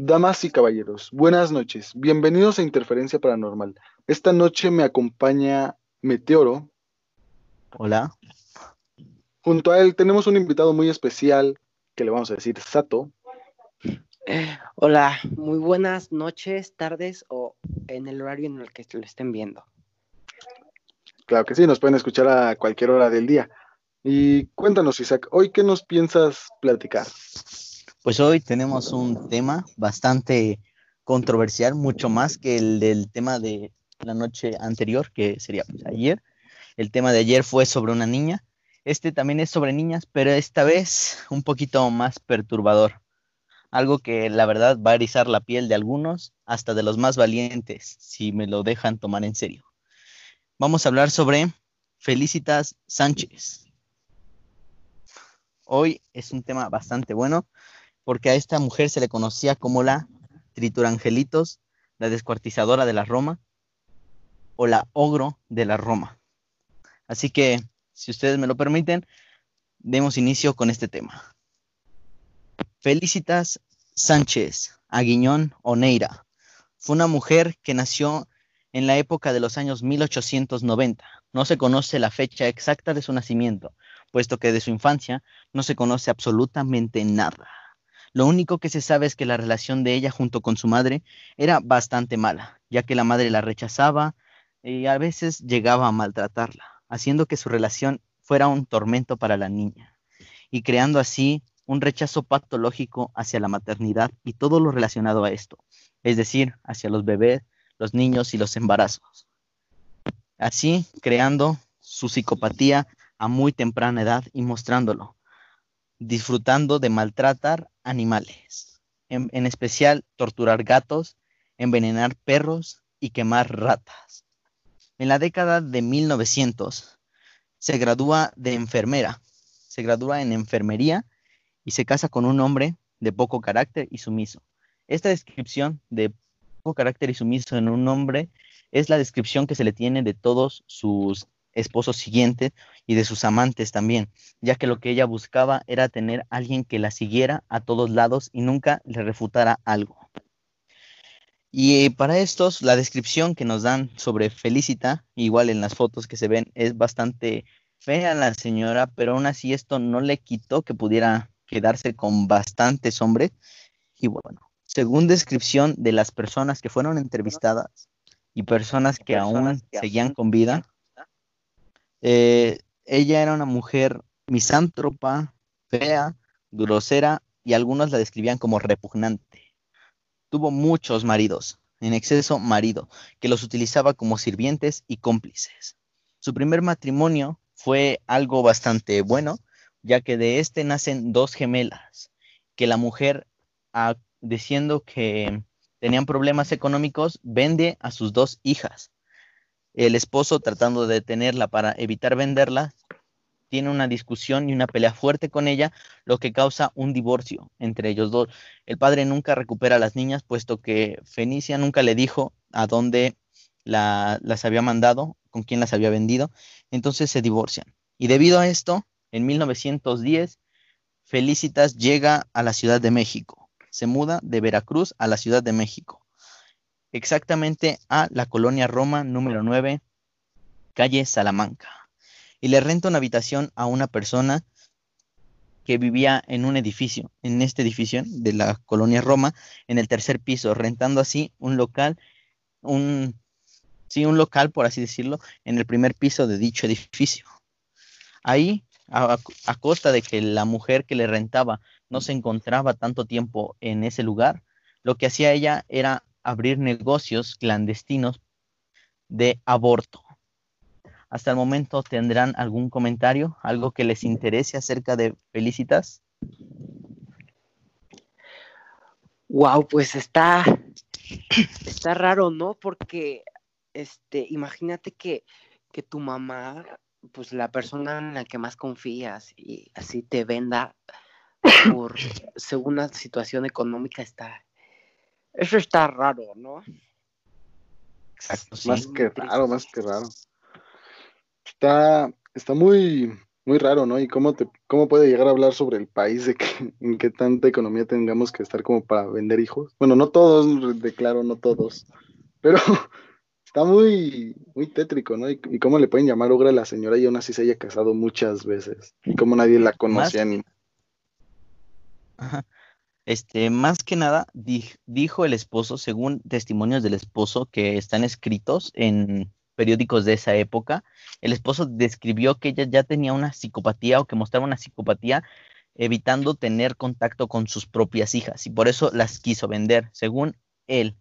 Damas y caballeros, buenas noches. Bienvenidos a Interferencia Paranormal. Esta noche me acompaña Meteoro. Hola. Junto a él tenemos un invitado muy especial que le vamos a decir Sato. Hola, muy buenas noches, tardes o en el horario en el que lo estén viendo. Claro que sí, nos pueden escuchar a cualquier hora del día. Y cuéntanos, Isaac, ¿hoy qué nos piensas platicar? Pues hoy tenemos un tema bastante controversial, mucho más que el del tema de la noche anterior, que sería pues, ayer. El tema de ayer fue sobre una niña. Este también es sobre niñas, pero esta vez un poquito más perturbador. Algo que la verdad va a erizar la piel de algunos, hasta de los más valientes, si me lo dejan tomar en serio. Vamos a hablar sobre Felicitas Sánchez. Hoy es un tema bastante bueno porque a esta mujer se le conocía como la Triturangelitos, la descuartizadora de la Roma o la ogro de la Roma. Así que, si ustedes me lo permiten, demos inicio con este tema. Felicitas Sánchez Aguiñón Oneira fue una mujer que nació en la época de los años 1890. No se conoce la fecha exacta de su nacimiento, puesto que de su infancia no se conoce absolutamente nada. Lo único que se sabe es que la relación de ella junto con su madre era bastante mala, ya que la madre la rechazaba y a veces llegaba a maltratarla, haciendo que su relación fuera un tormento para la niña, y creando así un rechazo patológico hacia la maternidad y todo lo relacionado a esto, es decir, hacia los bebés, los niños y los embarazos. Así, creando su psicopatía a muy temprana edad y mostrándolo, disfrutando de maltratar animales, en, especial torturar gatos, envenenar perros y quemar ratas. En la década de 1900 se gradúa de enfermera, se gradúa en enfermería y se casa con un hombre de poco carácter y sumiso. Esta descripción de poco carácter y sumiso en un hombre es la descripción que se le tiene de todos sus esposos siguientes y de sus amantes también, ya que lo que ella buscaba era tener alguien que la siguiera a todos lados y nunca le refutara algo. Y para estos, la descripción que nos dan sobre Felicita, igual en las fotos que se ven, es bastante fea la señora, pero aún así esto no le quitó que pudiera quedarse con bastantes hombres. Y bueno, según descripción de las personas que fueron entrevistadas y personas que aún seguían con vida, eh, ella era una mujer misántropa, fea, grosera y algunos la describían como repugnante. Tuvo muchos maridos, en exceso marido, que los utilizaba como sirvientes y cómplices. Su primer matrimonio fue algo bastante bueno, ya que de este nacen dos gemelas, que la mujer, diciendo que tenían problemas económicos, vende a sus dos hijas el esposo tratando de detenerla para evitar venderla, tiene una discusión y una pelea fuerte con ella, lo que causa un divorcio entre ellos dos. El padre nunca recupera a las niñas, puesto que Fenicia nunca le dijo a dónde las había mandado, con quién las había vendido, entonces se divorcian. Y debido a esto, en 1910, Felicitas llega a la Ciudad de México, se muda de Veracruz a la Ciudad de México exactamente a la colonia Roma número 9, calle Salamanca, y le renta una habitación a una persona que vivía en un edificio, en este edificio de la colonia Roma, en el tercer piso, rentando así un local, un, sí, un local, por así decirlo, en el primer piso de dicho edificio. Ahí, a, a costa de que la mujer que le rentaba no se encontraba tanto tiempo en ese lugar, lo que hacía ella era abrir negocios clandestinos de aborto. Hasta el momento tendrán algún comentario, algo que les interese acerca de Felicitas. Wow, pues está, está raro, ¿no? Porque, este, imagínate que, que tu mamá, pues la persona en la que más confías y así te venda por según la situación económica está, eso está raro, ¿no? Exacto, Más que raro, más que raro. Está, está muy, muy raro, ¿no? Y cómo, te, cómo puede llegar a hablar sobre el país, de que, en qué tanta economía tengamos que estar como para vender hijos. Bueno, no todos, declaro, no todos, pero está muy, muy tétrico, ¿no? Y, cómo le pueden llamar ogra a la señora y aún así se haya casado muchas veces. Y cómo nadie la conocía ni... Ajá. Este, más que nada, dijo el esposo, según testimonios del esposo que están escritos en periódicos de esa época, el esposo describió que ella ya tenía una psicopatía o que mostraba una psicopatía evitando tener contacto con sus propias hijas y por eso las quiso vender, según él.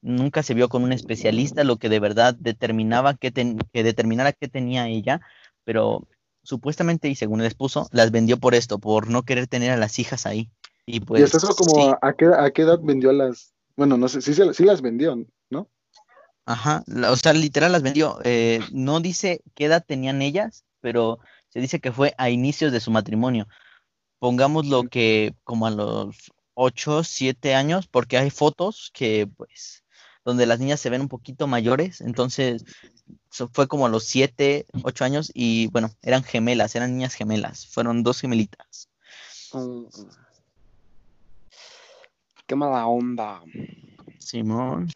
Nunca se vio con un especialista, lo que de verdad determinaba que, que determinara qué tenía ella, pero supuestamente y según el esposo, las vendió por esto, por no querer tener a las hijas ahí. Y pues. es eso como a, qué, a qué edad vendió las. Bueno, no sé, sí, sí las vendió, ¿no? Ajá, o sea, literal las vendió. Eh, no dice qué edad tenían ellas, pero se dice que fue a inicios de su matrimonio. Pongamos lo que como a los 8, 7 años, porque hay fotos que, pues, donde las niñas se ven un poquito mayores, entonces fue como a los 7, 8 años y bueno, eran gemelas, eran niñas gemelas, fueron dos gemelitas. Qué mala onda. Simón.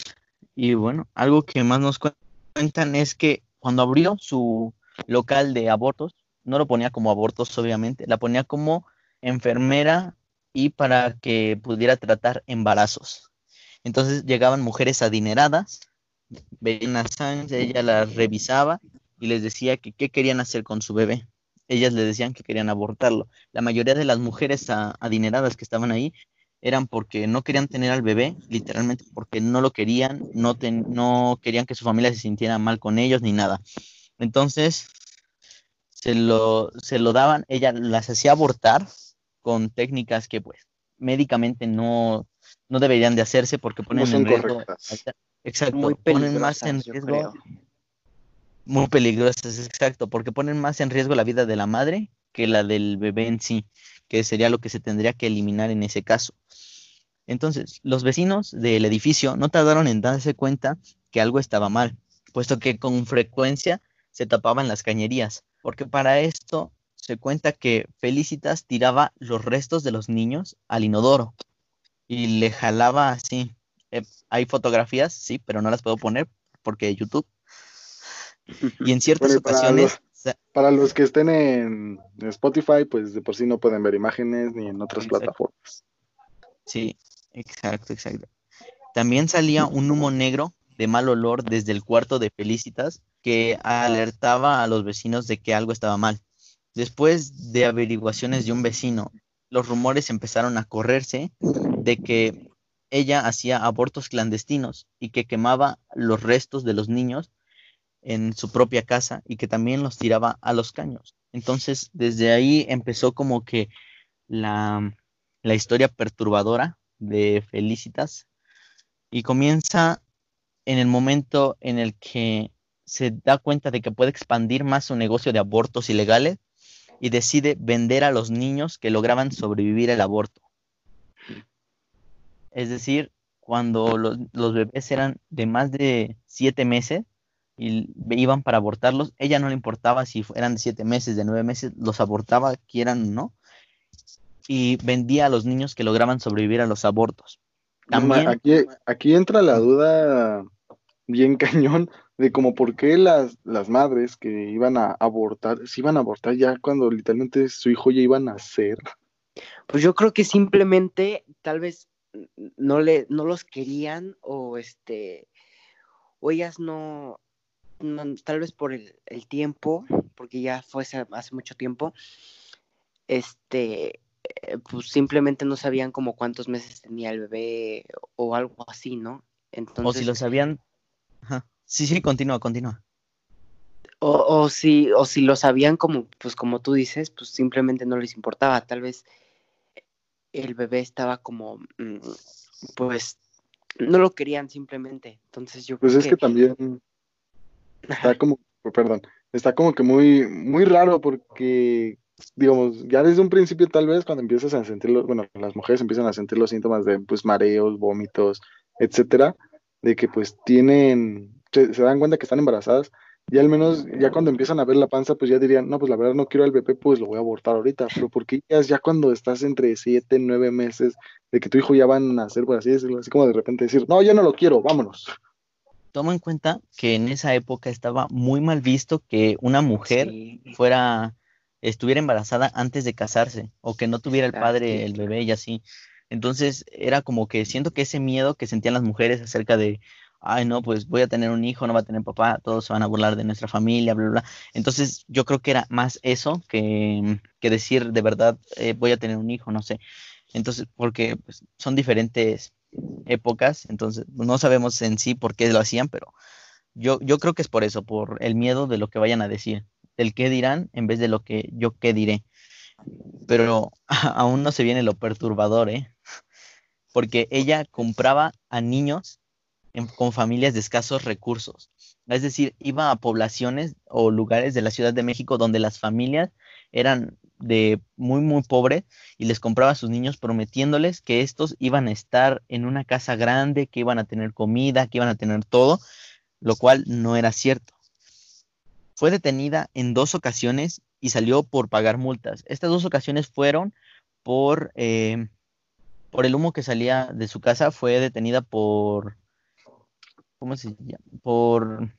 Y bueno, algo que más nos cuentan es que cuando abrió su local de abortos, no lo ponía como abortos, obviamente, la ponía como enfermera y para que pudiera tratar embarazos. Entonces llegaban mujeres adineradas, veían a ella las revisaba y les decía que qué querían hacer con su bebé. Ellas le decían que querían abortarlo. La mayoría de las mujeres adineradas que estaban ahí eran porque no querían tener al bebé, literalmente porque no lo querían, no, no querían que su familia se sintiera mal con ellos ni nada. Entonces, se lo, se lo daban, ella las hacía abortar con técnicas que pues médicamente no, no deberían de hacerse porque ponen en riesgo. Exacto, muy ponen más en riesgo. Muy peligrosas, exacto, porque ponen más en riesgo la vida de la madre que la del bebé en sí que sería lo que se tendría que eliminar en ese caso. Entonces, los vecinos del edificio no tardaron en darse cuenta que algo estaba mal, puesto que con frecuencia se tapaban las cañerías, porque para esto se cuenta que Felicitas tiraba los restos de los niños al inodoro y le jalaba así. Eh, hay fotografías, sí, pero no las puedo poner porque YouTube. Y en ciertas ocasiones para los que estén en Spotify, pues de por sí no pueden ver imágenes ni en otras plataformas. Sí, exacto, exacto. También salía un humo negro de mal olor desde el cuarto de Felicitas que alertaba a los vecinos de que algo estaba mal. Después de averiguaciones de un vecino, los rumores empezaron a correrse de que ella hacía abortos clandestinos y que quemaba los restos de los niños en su propia casa y que también los tiraba a los caños. Entonces, desde ahí empezó como que la, la historia perturbadora de Felicitas y comienza en el momento en el que se da cuenta de que puede expandir más su negocio de abortos ilegales y decide vender a los niños que lograban sobrevivir al aborto. Es decir, cuando los, los bebés eran de más de siete meses, y iban para abortarlos. Ella no le importaba si eran de siete meses, de nueve meses, los abortaba, quieran o no. Y vendía a los niños que lograban sobrevivir a los abortos. También, aquí, aquí entra la duda bien cañón de como por qué las, las madres que iban a abortar, se iban a abortar ya cuando literalmente su hijo ya iba a nacer. Pues yo creo que simplemente tal vez no le no los querían o este o ellas no tal vez por el, tiempo, porque ya fue hace, mucho tiempo, este, eh, pues simplemente no sabían como cuántos meses tenía el bebé o algo así, ¿no? Entonces, o si lo sabían, sí, sí, continúa, continúa. O, o, si, o si lo sabían como, pues como tú dices, pues simplemente no les importaba, tal vez el bebé estaba como, mm, pues, no lo querían simplemente, entonces yo pues es que también Está como, perdón, está como que muy, muy raro porque, digamos, ya desde un principio tal vez cuando empiezas a sentir los, bueno, las mujeres empiezan a sentir los síntomas de, pues, mareos, vómitos, etcétera, de que pues tienen, se, dan cuenta que están embarazadas, Y al menos ya cuando empiezan a ver la panza, pues ya dirían, no, pues la verdad no quiero al bebé, pues lo voy a abortar ahorita. Pero porque ya, ya cuando estás entre siete, nueve meses de que tu hijo ya va a nacer, por así decirlo, así como de repente decir, no, ya no lo quiero, vámonos. Toma en cuenta que en esa época estaba muy mal visto que una mujer Sí. fuera, estuviera embarazada antes de casarse o que no tuviera el padre el bebé y así. Entonces era como que siento que ese miedo que sentían las mujeres acerca de, ay no, pues voy a tener un hijo, no va a tener papá, todos se van a burlar de nuestra familia, bla, bla, bla. Entonces yo creo que era más eso que, que decir de verdad, eh, voy a tener un hijo, no sé. Entonces, porque pues, son diferentes épocas, entonces no sabemos en sí por qué lo hacían, pero yo, yo creo que es por eso, por el miedo de lo que vayan a decir, del qué dirán en vez de lo que yo qué diré. Pero aún no se viene lo perturbador, ¿eh? Porque ella compraba a niños con familias de escasos recursos. Es decir, iba a poblaciones o lugares de la Ciudad de México donde las familias eran de muy, muy pobres y les compraba a sus niños prometiéndoles que estos iban a estar en una casa grande, que iban a tener comida, que iban a tener todo, lo cual no era cierto. Fue detenida en dos ocasiones y salió por pagar multas. Estas dos ocasiones fueron por, eh, por el humo que salía de su casa, fue detenida por, ¿cómo se llama? Por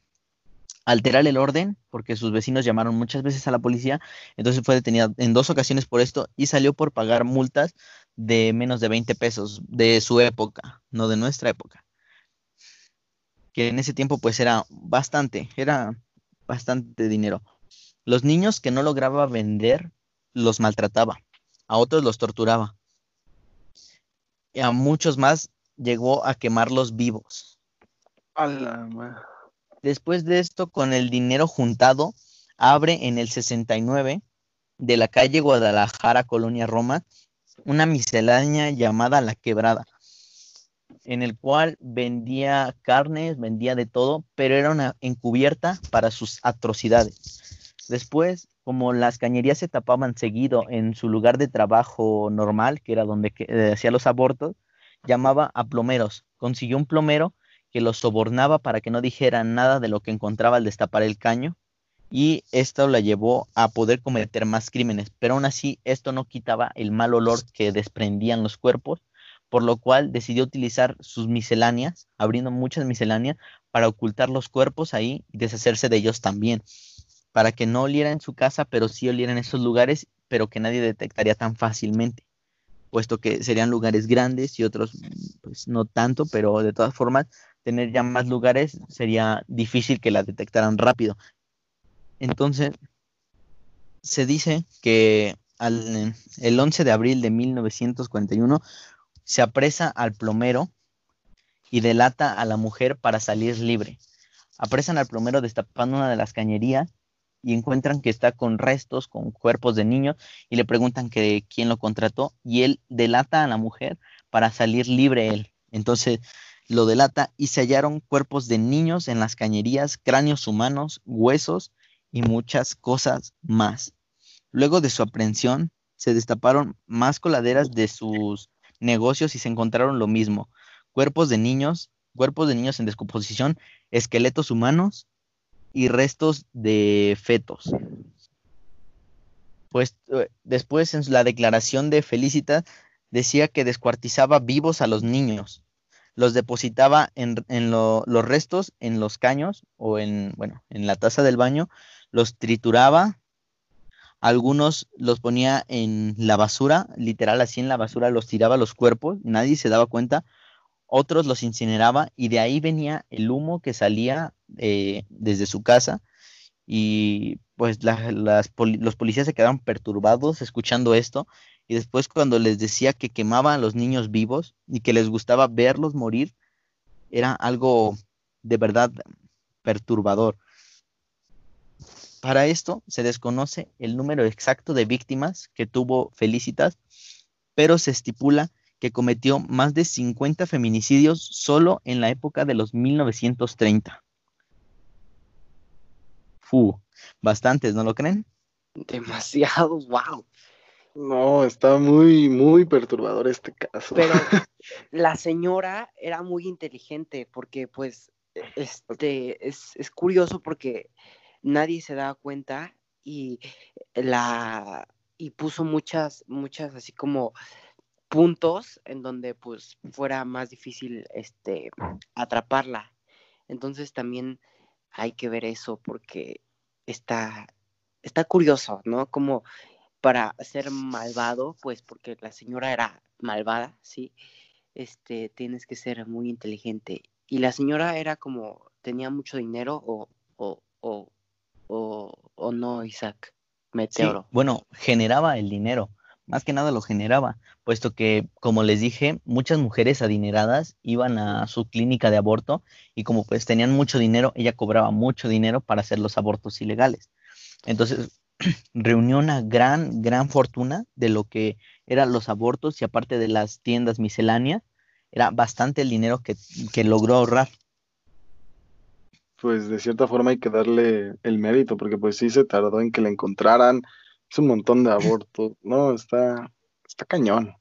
alterar el orden, porque sus vecinos llamaron muchas veces a la policía, entonces fue detenida en dos ocasiones por esto y salió por pagar multas de menos de 20 pesos de su época, no de nuestra época. Que en ese tiempo pues era bastante, era bastante dinero. Los niños que no lograba vender los maltrataba, a otros los torturaba. Y a muchos más llegó a quemarlos vivos. A la Después de esto, con el dinero juntado, abre en el 69 de la calle Guadalajara, Colonia Roma, una miscelánea llamada La Quebrada, en el cual vendía carnes, vendía de todo, pero era una encubierta para sus atrocidades. Después, como las cañerías se tapaban seguido en su lugar de trabajo normal, que era donde eh, hacía los abortos, llamaba a plomeros. Consiguió un plomero que los sobornaba para que no dijeran nada de lo que encontraba al destapar el caño y esto la llevó a poder cometer más crímenes, pero aún así esto no quitaba el mal olor que desprendían los cuerpos, por lo cual decidió utilizar sus misceláneas, abriendo muchas misceláneas para ocultar los cuerpos ahí y deshacerse de ellos también, para que no oliera en su casa, pero sí oliera en esos lugares, pero que nadie detectaría tan fácilmente, puesto que serían lugares grandes y otros pues no tanto, pero de todas formas tener ya más lugares sería difícil que la detectaran rápido. Entonces, se dice que el 11 de abril de 1941 se apresa al plomero y delata a la mujer para salir libre. Apresan al plomero destapando una de las cañerías y encuentran que está con restos, con cuerpos de niños y le preguntan quién lo contrató y él delata a la mujer para salir libre él. Entonces lo delata y se hallaron cuerpos de niños en las cañerías, cráneos humanos, huesos y muchas cosas más. Luego de su aprehensión, se destaparon más coladeras de sus negocios y se encontraron lo mismo. Cuerpos de niños, cuerpos de niños en descomposición, esqueletos humanos y restos de fetos. Pues eh, después en la declaración de Felicitas decía que descuartizaba vivos a los niños, los depositaba en, en lo- los restos en los caños o en, bueno, en la taza del baño, los trituraba, algunos los ponía en la basura, literal así en la basura los tiraba los cuerpos, nadie se daba cuenta, otros los incineraba y de ahí venía el humo que salía eh, desde su casa y pues la- las los policías se quedaron perturbados escuchando esto y después cuando les decía que quemaba a los niños vivos y que les gustaba verlos morir, era algo de verdad perturbador. Para esto se desconoce el número exacto de víctimas que tuvo Felicitas, pero se estipula que cometió más de 50 feminicidios solo en la época de los 1930. Fu, bastantes, ¿no lo creen? Demasiado, wow. No, está muy, muy perturbador este caso. Pero la señora era muy inteligente porque pues este, es, es curioso porque nadie se daba cuenta y la y puso muchas, muchas así como puntos en donde pues fuera más difícil este atraparla. Entonces también hay que ver eso porque está, está curioso, ¿no? Como para ser malvado, pues porque la señora era malvada, ¿sí? Este, tienes que ser muy inteligente. Y la señora era como, tenía mucho dinero o, o, o, o, no, Isaac, Meteoro. bueno, generaba el dinero, más que nada lo generaba, puesto que, como les dije, muchas mujeres adineradas iban a su clínica de aborto y como pues tenían mucho dinero, ella cobraba mucho dinero para hacer los abortos ilegales. Entonces, reunió una gran, gran fortuna de lo que eran los abortos y aparte de las tiendas misceláneas, era bastante el dinero que, que logró ahorrar. Pues de cierta forma hay que darle el mérito, porque pues sí se tardó en que la encontraran, es un montón de abortos, no, está, está cañón.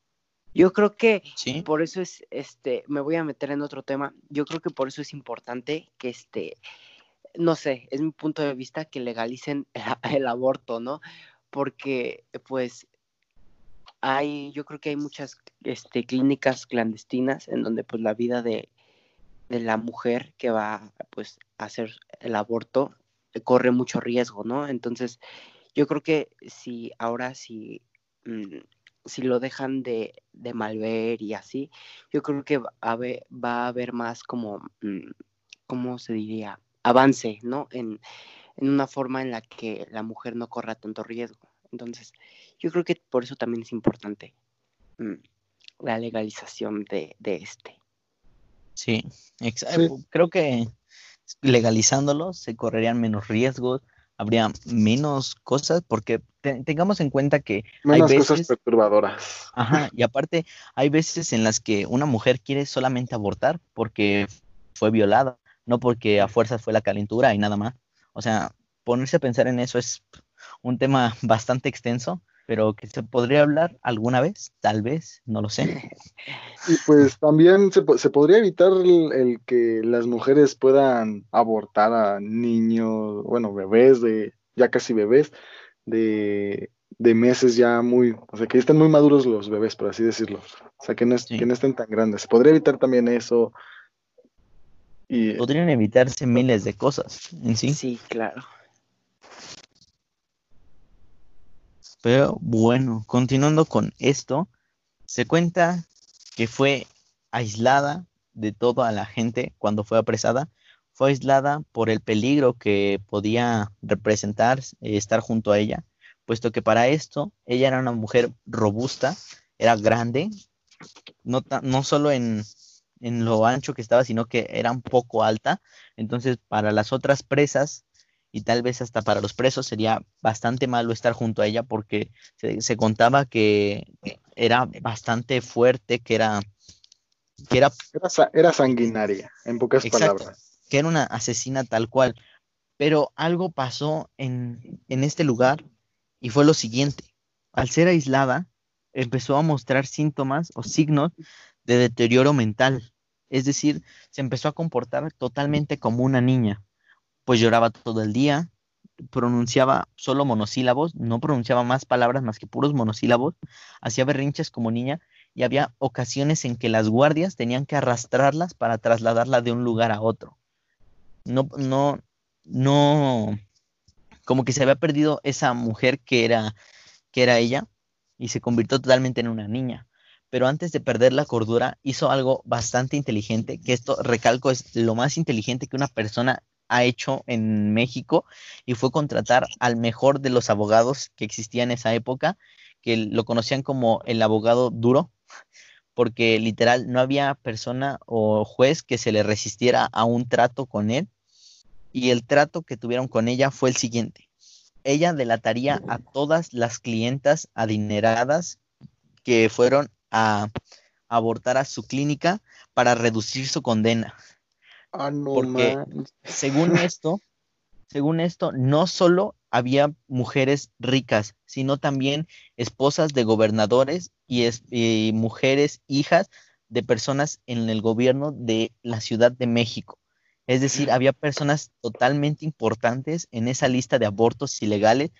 Yo creo que por eso es, este, me voy a meter en otro tema, yo creo que por eso es importante que este, no sé, es mi punto de vista que legalicen el, aborto, ¿no? Porque pues hay, yo creo que hay muchas este, clínicas clandestinas en donde pues la vida de, de la mujer que va pues a hacer el aborto corre mucho riesgo, ¿no? Entonces, yo creo que si ahora si, mm, si lo dejan de, de malver y así, yo creo que va a haber, va a haber más como, mm, ¿cómo se diría? Avance, ¿no? En, una forma en la que la mujer no corra tanto riesgo. Entonces, yo creo que por eso también es importante mm, la legalización de, de este. Sí, exacto. Creo que legalizándolo se correrían menos riesgos, habría menos cosas, porque tengamos en cuenta que menos hay cosas perturbadoras. Ajá, y aparte hay veces en las que una mujer quiere solamente abortar porque fue violada, no porque a fuerzas fue la calentura y nada más. O sea, ponerse a pensar en eso es un tema bastante extenso, pero que se podría hablar alguna vez, tal vez, no lo sé. Y pues también se, se podría evitar el, que las mujeres puedan abortar a niños, bueno, bebés, de ya casi bebés, de, de meses ya muy, o sea, que estén muy maduros los bebés, por así decirlo. O sea, que no, que no estén tan grandes. Se podría evitar también eso. Y... Podrían evitarse miles de cosas en sí. Sí, claro. Pero bueno, continuando con esto, se cuenta que fue aislada de toda la gente cuando fue apresada. Fue aislada por el peligro que podía representar eh, estar junto a ella, puesto que para esto ella era una mujer robusta, era grande, no, no solo en, en lo ancho que estaba, sino que era un poco alta. Entonces, para las otras presas y tal vez hasta para los presos sería bastante malo estar junto a ella porque se, contaba que era bastante fuerte, que era... Que era, era, sanguinaria, en pocas palabras. Que era una asesina tal cual. Pero algo pasó en, en este lugar y fue lo siguiente. Al ser aislada, empezó a mostrar síntomas o signos de deterioro mental. Es decir, se empezó a comportar totalmente como una niña pues lloraba todo el día, pronunciaba solo monosílabos, no pronunciaba más palabras más que puros monosílabos, hacía berrinches como niña y había ocasiones en que las guardias tenían que arrastrarlas para trasladarla de un lugar a otro. No, no, no, como que se había perdido esa mujer que era, que era ella y se convirtió totalmente en una niña. Pero antes de perder la cordura, hizo algo bastante inteligente, que esto, recalco, es lo más inteligente que una persona ha hecho en México y fue contratar al mejor de los abogados que existía en esa época, que lo conocían como el abogado duro, porque literal no había persona o juez que se le resistiera a un trato con él. Y el trato que tuvieron con ella fue el siguiente. Ella delataría a todas las clientas adineradas que fueron a abortar a su clínica para reducir su condena. Ah, no, porque según esto, según esto, no solo había mujeres ricas, sino también esposas de gobernadores y, y, mujeres hijas de personas en el gobierno de la Ciudad de México. Es decir, había personas totalmente importantes en esa lista de abortos ilegales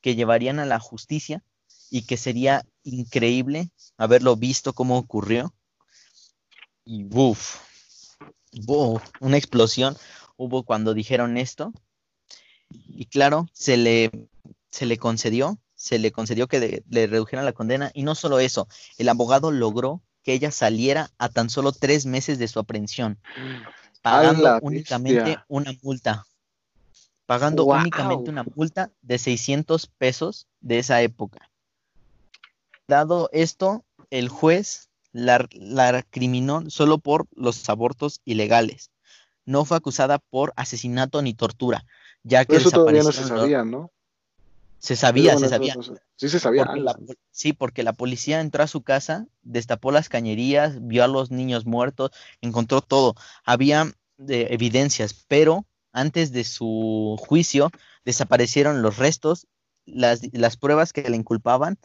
que llevarían a la justicia y que sería increíble haberlo visto cómo ocurrió. Y uff, una explosión hubo cuando dijeron esto. Y claro, se le, se le concedió, se le concedió que le redujeran la condena. Y no solo eso, el abogado logró que ella saliera a tan solo tres meses de su aprehensión, pagando únicamente una multa. Pagando únicamente una multa de 600 pesos de esa época. Dado esto, el juez la, la criminó solo por los abortos ilegales. No fue acusada por asesinato ni tortura, ya que eso todavía no se sabía, ¿no? Se sabía, se sabía. Sí, se sabía. sí, porque la policía entró a su casa, destapó las cañerías, vio a los niños muertos, encontró todo. Había de, evidencias, pero antes de su juicio desaparecieron los restos, las, las pruebas que le inculpaban.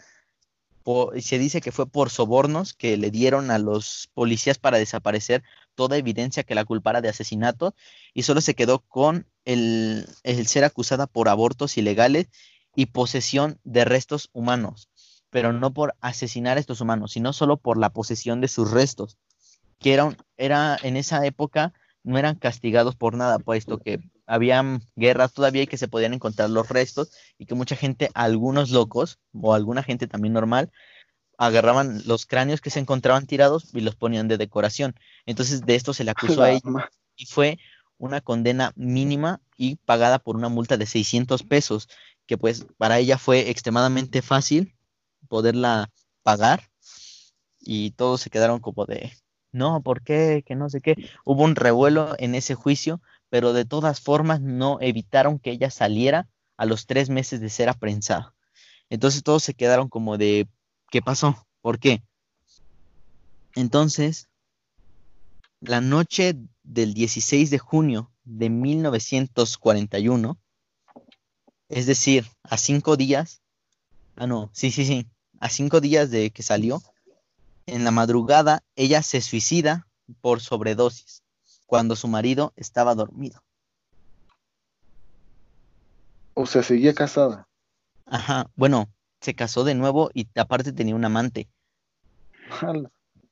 Se dice que fue por sobornos que le dieron a los policías para desaparecer toda evidencia que la culpara de asesinato y solo se quedó con el, el ser acusada por abortos ilegales y posesión de restos humanos, pero no por asesinar a estos humanos, sino solo por la posesión de sus restos, que era, era en esa época no eran castigados por nada, puesto que habían guerras todavía y que se podían encontrar los restos y que mucha gente, algunos locos o alguna gente también normal, agarraban los cráneos que se encontraban tirados y los ponían de decoración. Entonces de esto se le acusó a ella y fue una condena mínima y pagada por una multa de 600 pesos, que pues para ella fue extremadamente fácil poderla pagar y todos se quedaron como de, no, ¿por qué? Que no sé qué. Hubo un revuelo en ese juicio, pero de todas formas no evitaron que ella saliera a los tres meses de ser aprensada. Entonces todos se quedaron como de, ¿qué pasó? ¿Por qué? Entonces, la noche del 16 de junio de 1941, es decir, a cinco días, ah, no, sí, sí, sí, a cinco días de que salió, en la madrugada ella se suicida por sobredosis cuando su marido estaba dormido. O sea, seguía casada. Ajá, bueno, se casó de nuevo y aparte tenía un amante.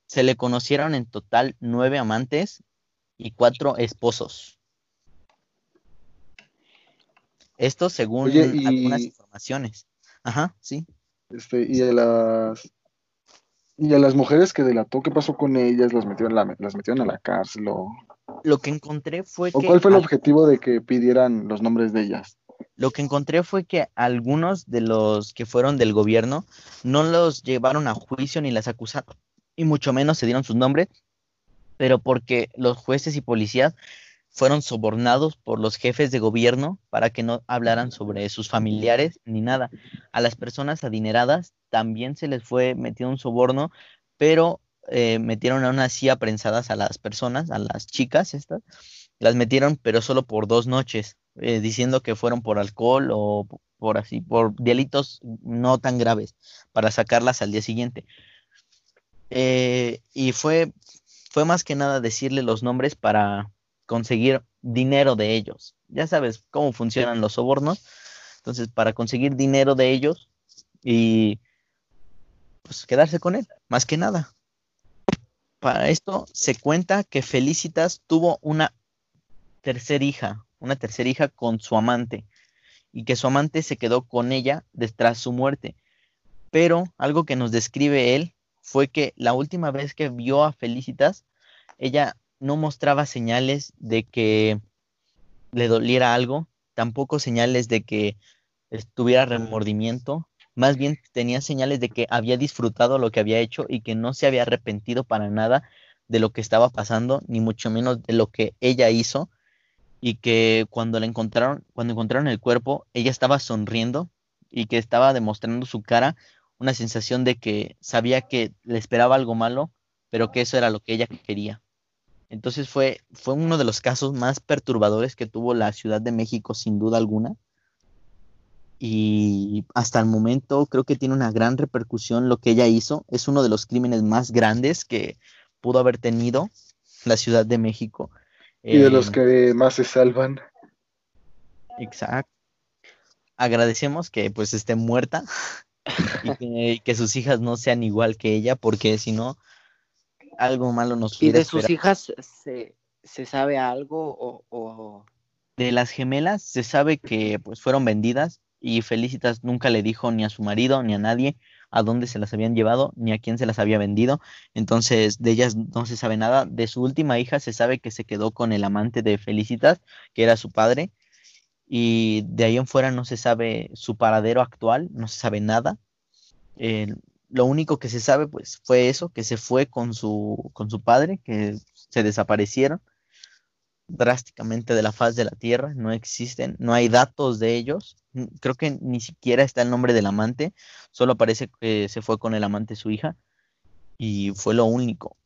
Se le conocieron en total nueve amantes y cuatro esposos. Esto según algunas informaciones. Ajá, sí. Este, y a las y a las mujeres que delató, ¿qué pasó con ellas? ¿Las metieron, la, las metieron a la cárcel? O... Lo que encontré fue ¿O cuál fue el objetivo de que pidieran los nombres de ellas? Lo que encontré fue que algunos de los que fueron del gobierno no los llevaron a juicio ni las acusaron, y mucho menos se dieron sus nombres, pero porque los jueces y policías fueron sobornados por los jefes de gobierno para que no hablaran sobre sus familiares ni nada. A las personas adineradas también se les fue metido un soborno, pero eh, metieron aún así aprensadas a las personas, a las chicas estas, las metieron pero solo por dos noches, eh, diciendo que fueron por alcohol o por así, por delitos no tan graves, para sacarlas al día siguiente. Eh, y fue, fue más que nada decirle los nombres para conseguir dinero de ellos. Ya sabes cómo funcionan los sobornos. Entonces, para conseguir dinero de ellos y pues quedarse con él, más que nada. Para esto se cuenta que Felicitas tuvo una tercera hija, una tercera hija con su amante, y que su amante se quedó con ella tras su muerte. Pero algo que nos describe él fue que la última vez que vio a Felicitas, ella no mostraba señales de que le doliera algo, tampoco señales de que tuviera remordimiento, más bien tenía señales de que había disfrutado lo que había hecho y que no se había arrepentido para nada de lo que estaba pasando, ni mucho menos de lo que ella hizo, y que cuando la encontraron, cuando encontraron el cuerpo, ella estaba sonriendo y que estaba demostrando su cara una sensación de que sabía que le esperaba algo malo, pero que eso era lo que ella quería. Entonces fue, fue uno de los casos más perturbadores que tuvo la Ciudad de México, sin duda alguna y hasta el momento creo que tiene una gran repercusión lo que ella hizo. Es uno de los crímenes más grandes que pudo haber tenido la Ciudad de México Y de los Eh, que más se salvan. Exacto. Agradecemos que pues esté muerta y que, y que sus hijas no sean igual que ella, porque si no, algo malo nos ¿Y pudiera de sus hijas se, se sabe algo o, o- De las gemelas se sabe que pues fueron vendidas y Felicitas nunca le dijo ni a su marido ni a nadie a dónde se las habían llevado ni a quién se las había vendido. Entonces de ellas no se sabe nada. De su última hija se sabe que se quedó con el amante de Felicitas, que era su padre. Y de ahí en fuera no se sabe su paradero actual, no se sabe nada. Eh, lo único que se sabe pues fue eso, que se fue con su, con su padre, que se desaparecieron drásticamente de la faz de la tierra, no existen, no hay datos de ellos, creo que ni siquiera está el nombre del amante, solo aparece que se fue con el amante su hija y fue lo único.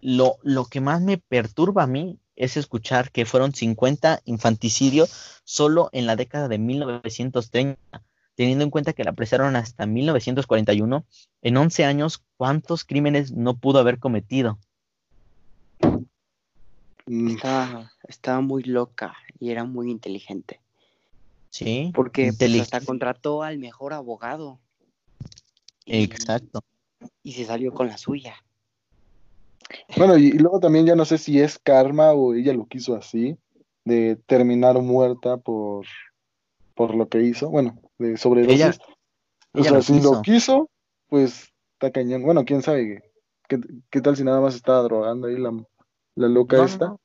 Lo, lo que más me perturba a mí es escuchar que fueron 50 infanticidios solo en la década de 1930, teniendo en cuenta que la apresaron hasta 1941, en 11 años, ¿cuántos crímenes no pudo haber cometido? Mm, estaba, estaba muy loca y era muy inteligente? Sí, Porque pues, hasta contrató al mejor abogado. Y- Exacto. Y se salió con la suya. Bueno, y, y luego también ya no sé si es karma o ella lo quiso así, de terminar muerta por, por lo que hizo. Bueno, de sobredosis. Ella- o ella sea, lo si quiso. lo quiso, pues está cañón. Bueno, quién sabe. ¿Qué, qué tal si nada más estaba drogando ahí la, la loca No, esta? no.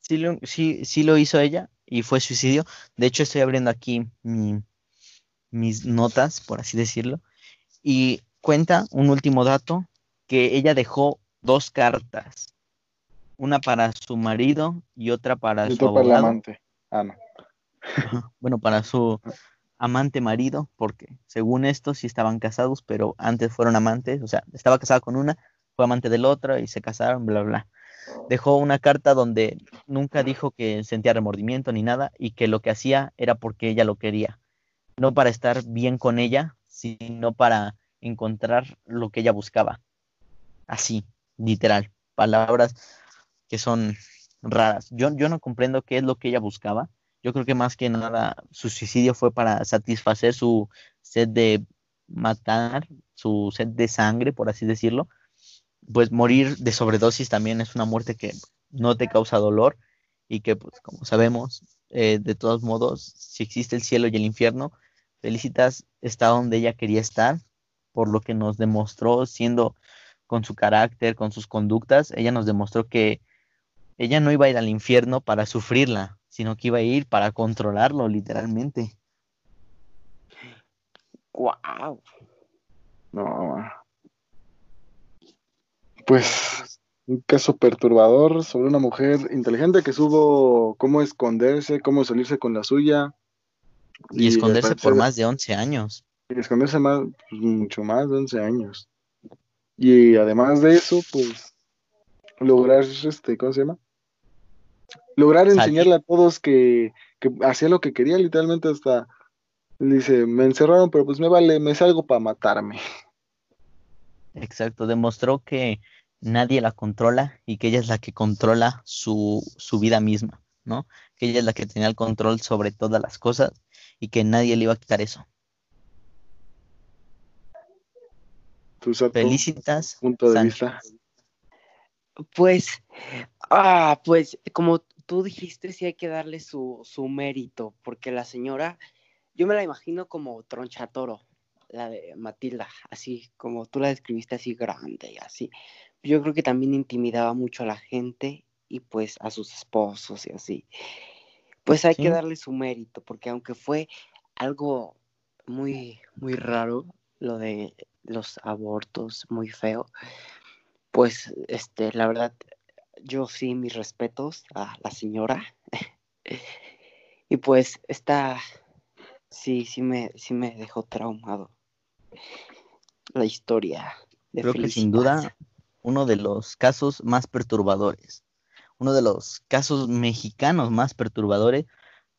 Sí lo, sí, sí lo hizo ella y fue suicidio. De hecho, estoy abriendo aquí mi- mis notas, por así decirlo. Y cuenta un último dato, que ella dejó dos cartas. Una para su marido y otra para Y su para el amante. Ah, no. Bueno, para su amante marido, porque según esto sí estaban casados, pero antes fueron amantes, o sea, estaba casada con una, fue amante del otro y se casaron, bla, bla. Dejó una carta donde nunca dijo que sentía remordimiento ni nada y que lo que hacía era porque ella lo quería, no para estar bien con ella, sino para encontrar lo que ella buscaba. Así, literal, palabras que son raras. Yo, yo no comprendo qué es lo que ella buscaba. Yo creo que más que nada su suicidio fue para satisfacer su sed de matar, su sed de sangre, por así decirlo. Pues morir de sobredosis también es una muerte que no te causa dolor y que, pues, como sabemos, eh, de todos modos, si existe el cielo y el infierno, Felicitas está donde ella quería estar, por lo que nos demostró siendo con su carácter, con sus conductas, ella nos demostró que ella no iba a ir al infierno para sufrirla, sino que iba a ir para controlarlo, literalmente. ¡Wow! No. Pues un caso perturbador sobre una mujer inteligente que supo cómo esconderse, cómo salirse con la suya. Y, esconderse por más de 11 años. y esconderse más, pues, mucho más de 11 años. Y además de eso, pues lograr, este, ¿cómo se llama? Lograr enseñarle a todos que, que hacía lo que quería, literalmente hasta dice, me encerraron, pero pues me vale, me salgo para matarme. Exacto, demostró que nadie la controla y que ella es la que controla su, su vida misma, ¿no? Que ella es la que tenía el control sobre todas las cosas y que nadie le iba a quitar eso. Sato, Felicitas. punto de Sánchez. vista. Pues, ah, pues, como tú dijiste, sí hay que darle su, su mérito, porque la señora, yo me la imagino como tronchatoro, la de Matilda, así como tú la describiste, así grande y así. Yo creo que también intimidaba mucho a la gente y pues a sus esposos y así. Pues hay Sí. que darle su mérito, porque aunque fue algo muy, muy raro, lo de los abortos, muy feo, pues, este, la verdad, yo sí, mis respetos a la señora. y pues, esta, sí, sí me, sí me dejó traumado la historia de Creo que sin duda uno de los casos más perturbadores, uno de los casos mexicanos más perturbadores.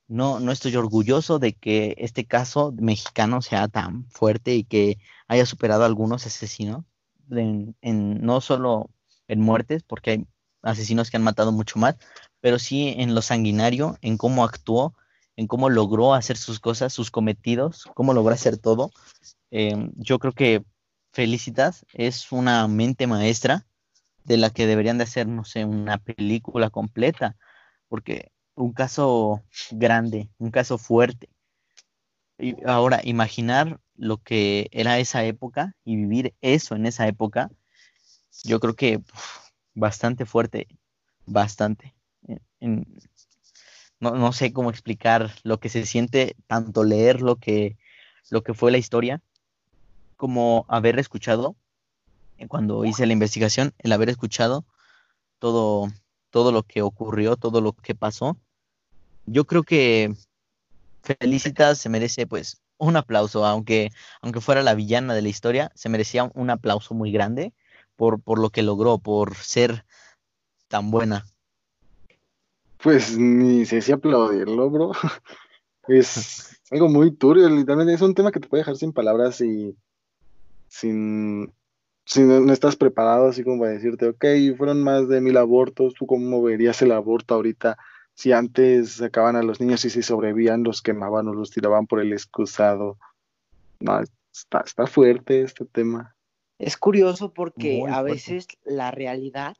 No, no estoy orgulloso de que este caso mexicano sea tan fuerte y que haya superado a algunos asesinos, en, no solo en muertes, porque hay asesinos que han matado mucho más, pero sí en lo sanguinario, en cómo actuó, en cómo logró hacer sus cosas, sus cometidos, cómo logró hacer todo. Em, yo creo que Felicitas es una mente maestra de la que deberían de hacer, no sé, una película completa, porque un caso grande, un caso fuerte. Y ahora, imaginar lo que era esa época y vivir eso en esa época, yo creo que bastante fuerte, bastante. no, no, sé cómo explicar lo que se siente, tanto leer lo que, lo que fue la historia, como haber escuchado, cuando hice la investigación, el haber escuchado todo, todo lo que ocurrió, todo lo que pasó. Yo creo que Felicitas se merece pues un aplauso, aunque, aunque fuera la villana de la historia, se merecía un aplauso muy grande por, por lo que logró, por ser tan buena. Pues ni sé si aplaudirlo, bro. Es algo muy turbio, literalmente es un tema que te puede dejar sin palabras y sin, si no, estás preparado así como para decirte, ok, fueron más de mil abortos, ¿tú cómo verías el aborto ahorita? Si antes sacaban a los niños y si sobrevivían, los quemaban o los tiraban por el excusado. No, está, está fuerte este tema. Es curioso porque a veces la realidad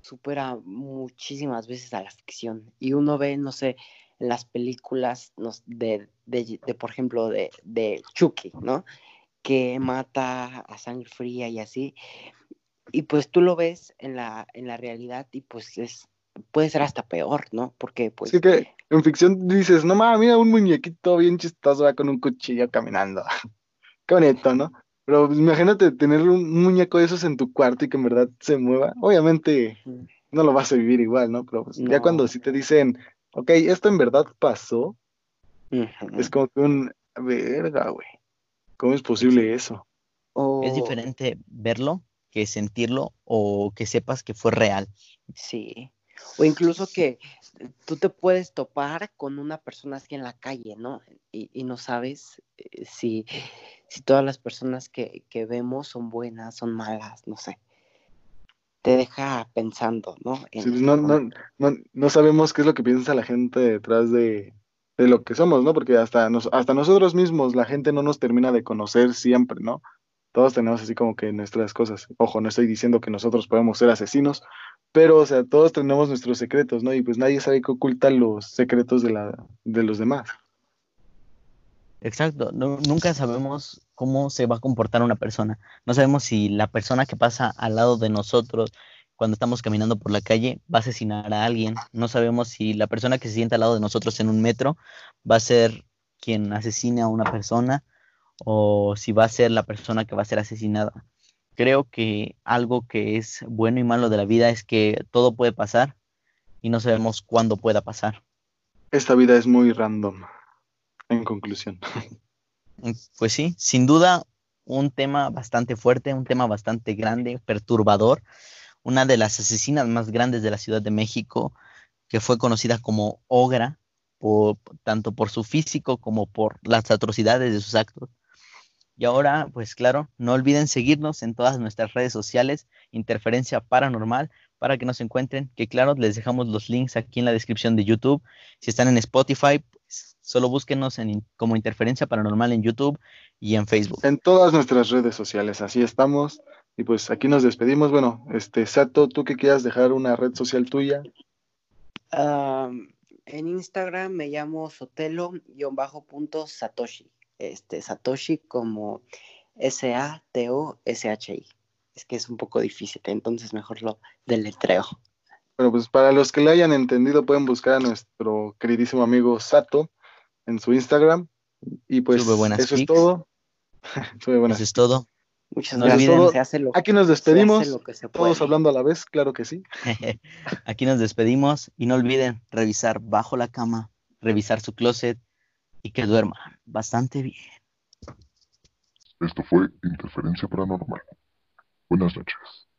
supera muchísimas veces a la ficción. Y uno ve, no sé, en las películas de, de, por ejemplo, de, de Chucky, ¿no? Que mata a sangre fría y así. Y pues tú lo ves en la, en la realidad y pues es, puede ser hasta peor, ¿no? Porque pues... Sí que en ficción dices, no mames, mira un muñequito bien chistoso va con un cuchillo caminando. Qué bonito, ¿no? Pero pues, imagínate tener un muñeco de esos en tu cuarto y que en verdad se mueva. Obviamente no lo vas a vivir igual, ¿no? Pero pues, ya cuando sí te dicen, ok, esto en verdad pasó, es como que un verga, güey. ¿Cómo es posible eso? Es diferente verlo que sentirlo o que sepas que fue real. Sí. O incluso que tú te puedes topar con una persona así en la calle, ¿no? Y, no sabes eh, si, si todas las personas que, vemos son buenas, son malas, no sé. Te deja pensando, ¿no? no, no, no, no, sabemos qué es lo que piensa la gente detrás de, de lo que somos, ¿no? Porque hasta, hasta nosotros mismos la gente no nos termina de conocer siempre, ¿no? Todos tenemos así como que nuestras cosas. Ojo, no estoy diciendo que nosotros podemos ser asesinos, pero, o sea, todos tenemos nuestros secretos, ¿no? Y pues nadie sabe qué oculta los secretos de, la, de los demás. Exacto, nunca sabemos cómo se va a comportar una persona. No sabemos si la persona que pasa al lado de nosotros cuando estamos caminando por la calle va a asesinar a alguien. No sabemos si la persona que se sienta al lado de nosotros en un metro va a ser quien asesine a una persona o si va a ser la persona que va a ser asesinada creo que algo que es bueno y malo de la vida es que todo puede pasar y no sabemos cuándo pueda pasar. Esta vida es muy random, en conclusión. Mm, pues sí, sin duda un tema bastante fuerte, un tema bastante grande, perturbador. Una de las asesinas más grandes de la Ciudad de México, que fue conocida como Ogra, tanto por su físico como por las atrocidades de sus actos. Y ahora, pues claro, no olviden seguirnos en todas nuestras redes sociales, Interferencia Paranormal, para que nos encuentren, que claro, les dejamos los links aquí en la descripción de YouTube. Si están en Spotify, pues solo búsquenos en, como Interferencia Paranormal en YouTube y en Facebook. En todas nuestras redes sociales, así estamos. Y pues aquí nos despedimos. Bueno, este Sato, ¿tú qué quieras dejar una red social tuya? en Instagram me llamo Sotelo-Satoshi este, Satoshi como S-A-T-O-S-H-I. Es que es un poco difícil, entonces mejor lo deletreo. Bueno, pues para los que lo hayan entendido, pueden buscar a nuestro queridísimo amigo Sato en su Instagram. Y pues eso es todo. Eso es todo. Muchas gracias. Aquí nos despedimos, todos hablando a la vez, claro que sí. Aquí nos despedimos y no olviden revisar bajo la cama, revisar su closet, y que duerman bastante bien. Esto fue Interferencia Paranormal. Buenas noches.